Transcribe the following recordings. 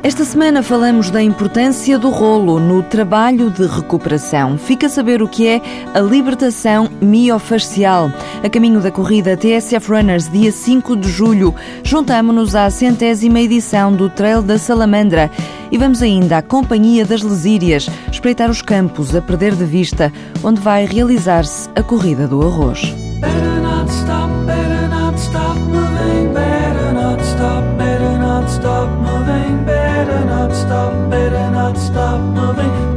Esta semana falamos da importância do rolo no trabalho de recuperação. Fica a saber o que é a libertação miofascial. A caminho da corrida TSF Runners, dia 5 de julho, juntamos-nos à centésima edição do Trail da Salamandra e vamos ainda à Companhia das Lesírias espreitar os campos a perder de vista, onde vai realizar-se a Corrida do Arroz. stop, better not stop moving.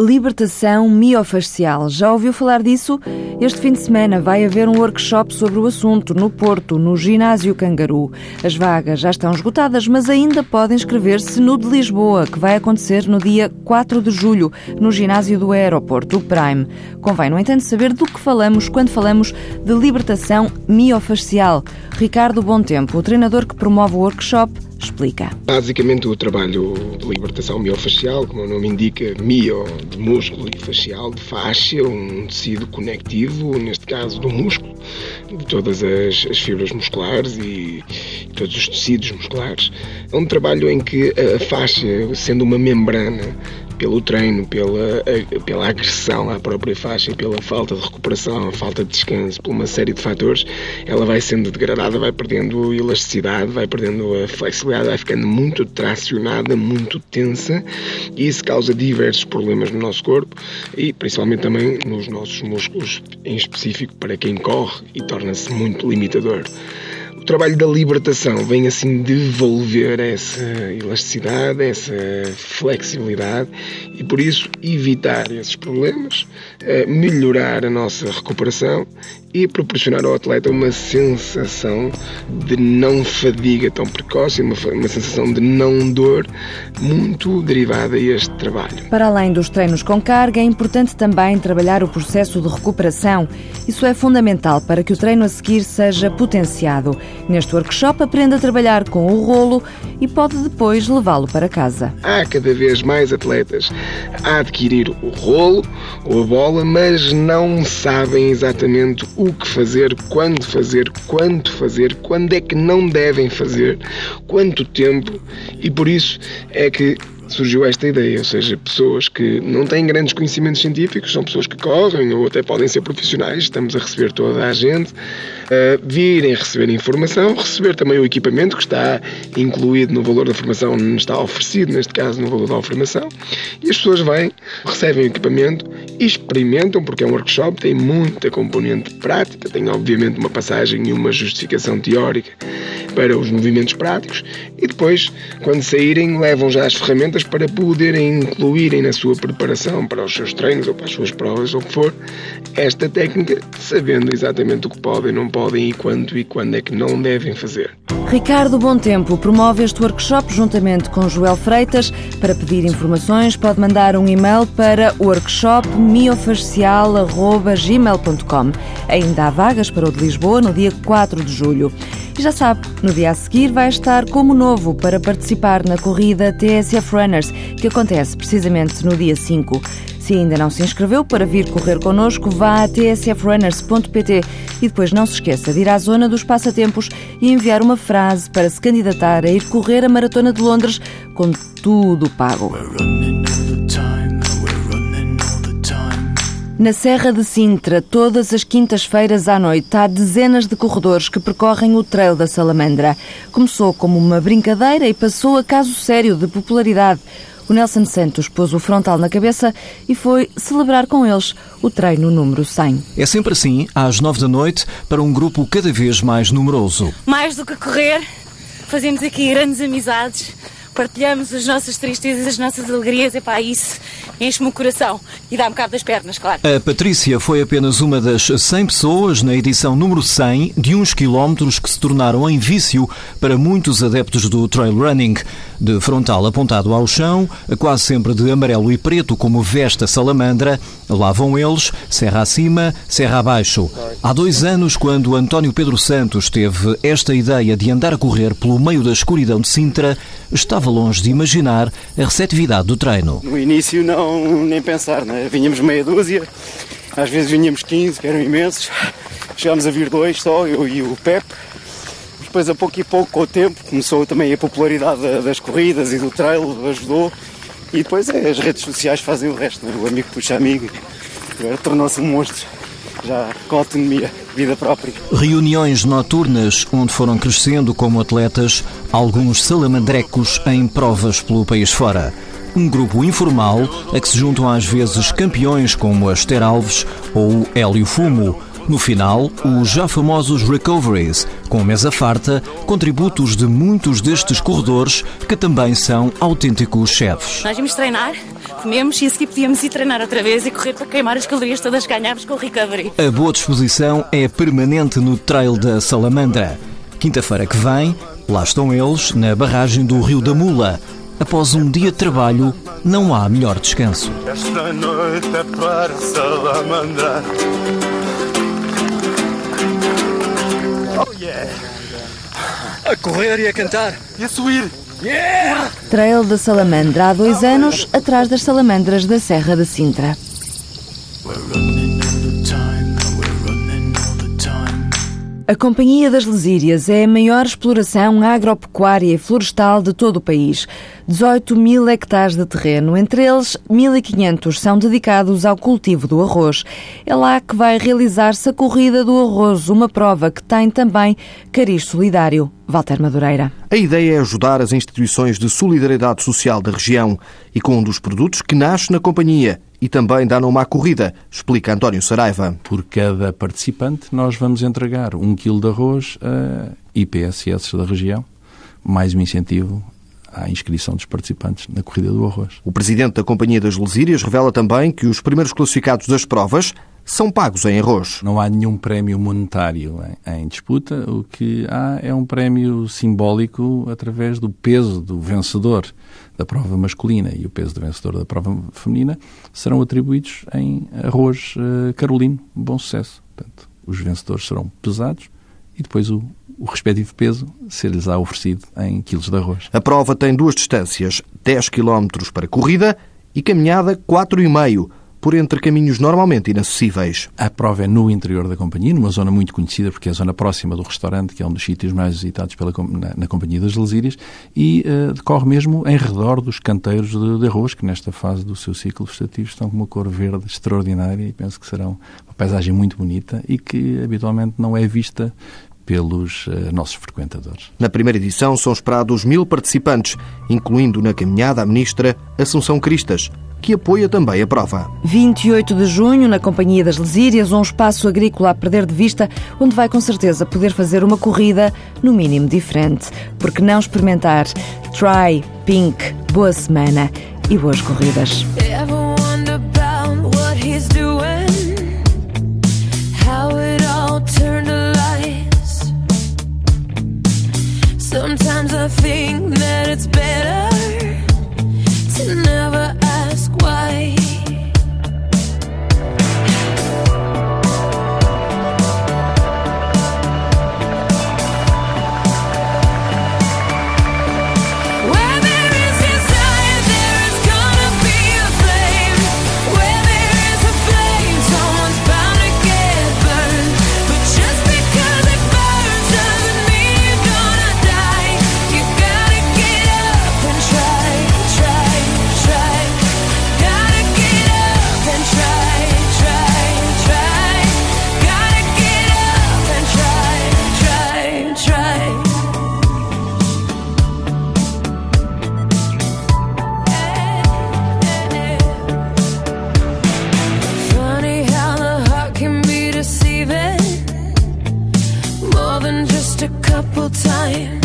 Libertação miofascial. Já ouviu falar disso? Este fim de semana vai haver um workshop sobre o assunto no Porto, no Ginásio Cangaru. As vagas já estão esgotadas, mas ainda podem inscrever-se no de Lisboa, que vai acontecer no dia 4 de julho, no ginásio do aeroporto, o Prime. Convém, no entanto, saber do que falamos quando falamos de libertação miofascial. Ricardo Bom Tempo, o treinador que promove o workshop, explica. Basicamente, o trabalho de libertação miofascial, como o nome indica, mio de músculo e facial de faixa, um tecido conectivo, neste caso do músculo, de todas as, as fibras musculares e todos os tecidos musculares. É um trabalho em que a faixa, sendo uma membrana, pelo treino, pela, pela agressão à própria faixa pela falta de recuperação, falta de descanso, por uma série de fatores, ela vai sendo degradada, vai perdendo elasticidade, vai perdendo a flexibilidade, vai ficando muito tracionada, muito tensa e isso causa diversos problemas no nosso corpo e principalmente também nos nossos músculos, em específico para quem corre e torna-se muito limitador trabalho da libertação vem assim devolver essa elasticidade, essa flexibilidade e por isso evitar esses problemas, eh, melhorar a nossa recuperação e proporcionar ao atleta uma sensação de não fadiga tão precoce, uma, uma sensação de não dor muito derivada a este trabalho. Para além dos treinos com carga, é importante também trabalhar o processo de recuperação. Isso é fundamental para que o treino a seguir seja potenciado. Neste workshop aprende a trabalhar com o rolo e pode depois levá-lo para casa. Há cada vez mais atletas a adquirir o rolo ou a bola, mas não sabem exatamente o que fazer, quando fazer, quanto fazer, quando é que não devem fazer, quanto tempo, e por isso é que surgiu esta ideia, ou seja, pessoas que não têm grandes conhecimentos científicos, são pessoas que correm ou até podem ser profissionais, estamos a receber toda a gente, uh, virem receber informação, receber também o equipamento que está incluído no valor da formação, está oferecido, neste caso, no valor da formação, e as pessoas vêm, recebem o equipamento, experimentam, porque é um workshop, tem muita componente prática, tem obviamente uma passagem e uma justificação teórica para os movimentos práticos e depois, quando saírem, levam já as ferramentas para poderem incluírem na sua preparação para os seus treinos ou para as suas provas ou o que for, esta técnica, sabendo exatamente o que podem, não podem e quanto e quando é que não devem fazer. Ricardo Bom Tempo promove este workshop juntamente com Joel Freitas. Para pedir informações, pode mandar um e-mail para workshopmiofacial.gmail.com. Ainda há vagas para o de Lisboa no dia 4 de julho. E já sabe, no dia a seguir vai estar como novo para participar na corrida TSF Runners, que acontece precisamente no dia 5. Se ainda não se inscreveu para vir correr connosco, vá a tsfrunners.pt e depois não se esqueça de ir à zona dos passatempos e enviar uma frase para se candidatar a ir correr a Maratona de Londres com tudo pago. Na Serra de Sintra, todas as quintas-feiras à noite, há dezenas de corredores que percorrem o Trail da Salamandra. Começou como uma brincadeira e passou a caso sério de popularidade. O Nelson Santos pôs o frontal na cabeça e foi celebrar com eles o treino número 100. É sempre assim, às nove da noite, para um grupo cada vez mais numeroso. Mais do que correr, fazemos aqui grandes amizades partilhamos as nossas tristezas, as nossas alegrias, e pá, isso enche-me o coração e dá-me cabo das pernas, claro. A Patrícia foi apenas uma das 100 pessoas na edição número 100 de uns quilómetros que se tornaram em vício para muitos adeptos do trail running. De frontal apontado ao chão, quase sempre de amarelo e preto, como veste a salamandra, lá vão eles, serra acima, serra abaixo. Há dois anos, quando António Pedro Santos teve esta ideia de andar a correr pelo meio da escuridão de Sintra, estava longe de imaginar a receptividade do treino. No início, não nem pensar, né? vinhamos meia dúzia, às vezes vinhamos 15, que eram imensos, chegámos a vir dois só, eu e o Pepe depois a pouco e pouco, com o tempo, começou também a popularidade das corridas e do trail, ajudou. E depois é, as redes sociais fazem o resto, né? o amigo puxa amigo, tornou-se um monstro, já com autonomia, vida própria. Reuniões noturnas onde foram crescendo como atletas alguns salamandrecos em provas pelo país fora um grupo informal a que se juntam às vezes campeões como a Esther Alves ou Hélio Fumo. No final, os já famosos recoveries, com mesa farta, contributos de muitos destes corredores que também são autênticos chefes. Nós vimos treinar, comemos e a seguir podíamos ir treinar outra vez e correr para queimar as calorias todas que ganhámos com o recovery. A boa disposição é permanente no trail da Salamandra. Quinta-feira que vem, lá estão eles, na barragem do Rio da Mula, Após um dia de trabalho, não há melhor descanso. Esta noite é para salamandrar. Yeah! A correr e a cantar. E a subir. Yeah! Trail da Salamandra há dois anos, atrás das salamandras da Serra da Sintra. A Companhia das Lesírias é a maior exploração agropecuária e florestal de todo o país. 18 mil hectares de terreno, entre eles 1.500 são dedicados ao cultivo do arroz. É lá que vai realizar-se a Corrida do Arroz, uma prova que tem também cariz solidário. Walter Madureira. A ideia é ajudar as instituições de solidariedade social da região e com um dos produtos que nasce na companhia e também dá numa corrida, explica António Saraiva. Por cada participante, nós vamos entregar um quilo de arroz a IPSS da região, mais um incentivo à inscrição dos participantes na corrida do arroz. O presidente da Companhia das Lesírias revela também que os primeiros classificados das provas são pagos em arroz. Não há nenhum prémio monetário em, em, disputa. O que há é um prémio simbólico através do peso do vencedor da prova masculina e o peso do vencedor da prova feminina serão atribuídos em arroz uh, carolino, bom sucesso. Portanto, os vencedores serão pesados e depois o, o respectivo peso ser-lhes-á oferecido em quilos de arroz. A prova tem duas distâncias, 10 km para corrida e caminhada 4,5 por entre caminhos normalmente inacessíveis. A prova é no interior da companhia, numa zona muito conhecida, porque é a zona próxima do restaurante, que é um dos sítios mais visitados pela, na, na Companhia das Lesírias, e uh, decorre mesmo em redor dos canteiros de, de, arroz, que nesta fase do seu ciclo vegetativo estão com uma cor verde extraordinária e penso que serão uma paisagem muito bonita e que habitualmente não é vista pelos uh, nossos frequentadores. Na primeira edição são esperados mil participantes, incluindo na caminhada a ministra Assunção Cristas, que apoia também a prova. 28 de junho, na Companhia das Lesírias, um espaço agrícola a perder de vista, onde vai com certeza poder fazer uma corrida, no mínimo diferente. Porque não experimentar? Try, Pink, boa semana e boas corridas. Sometimes I think time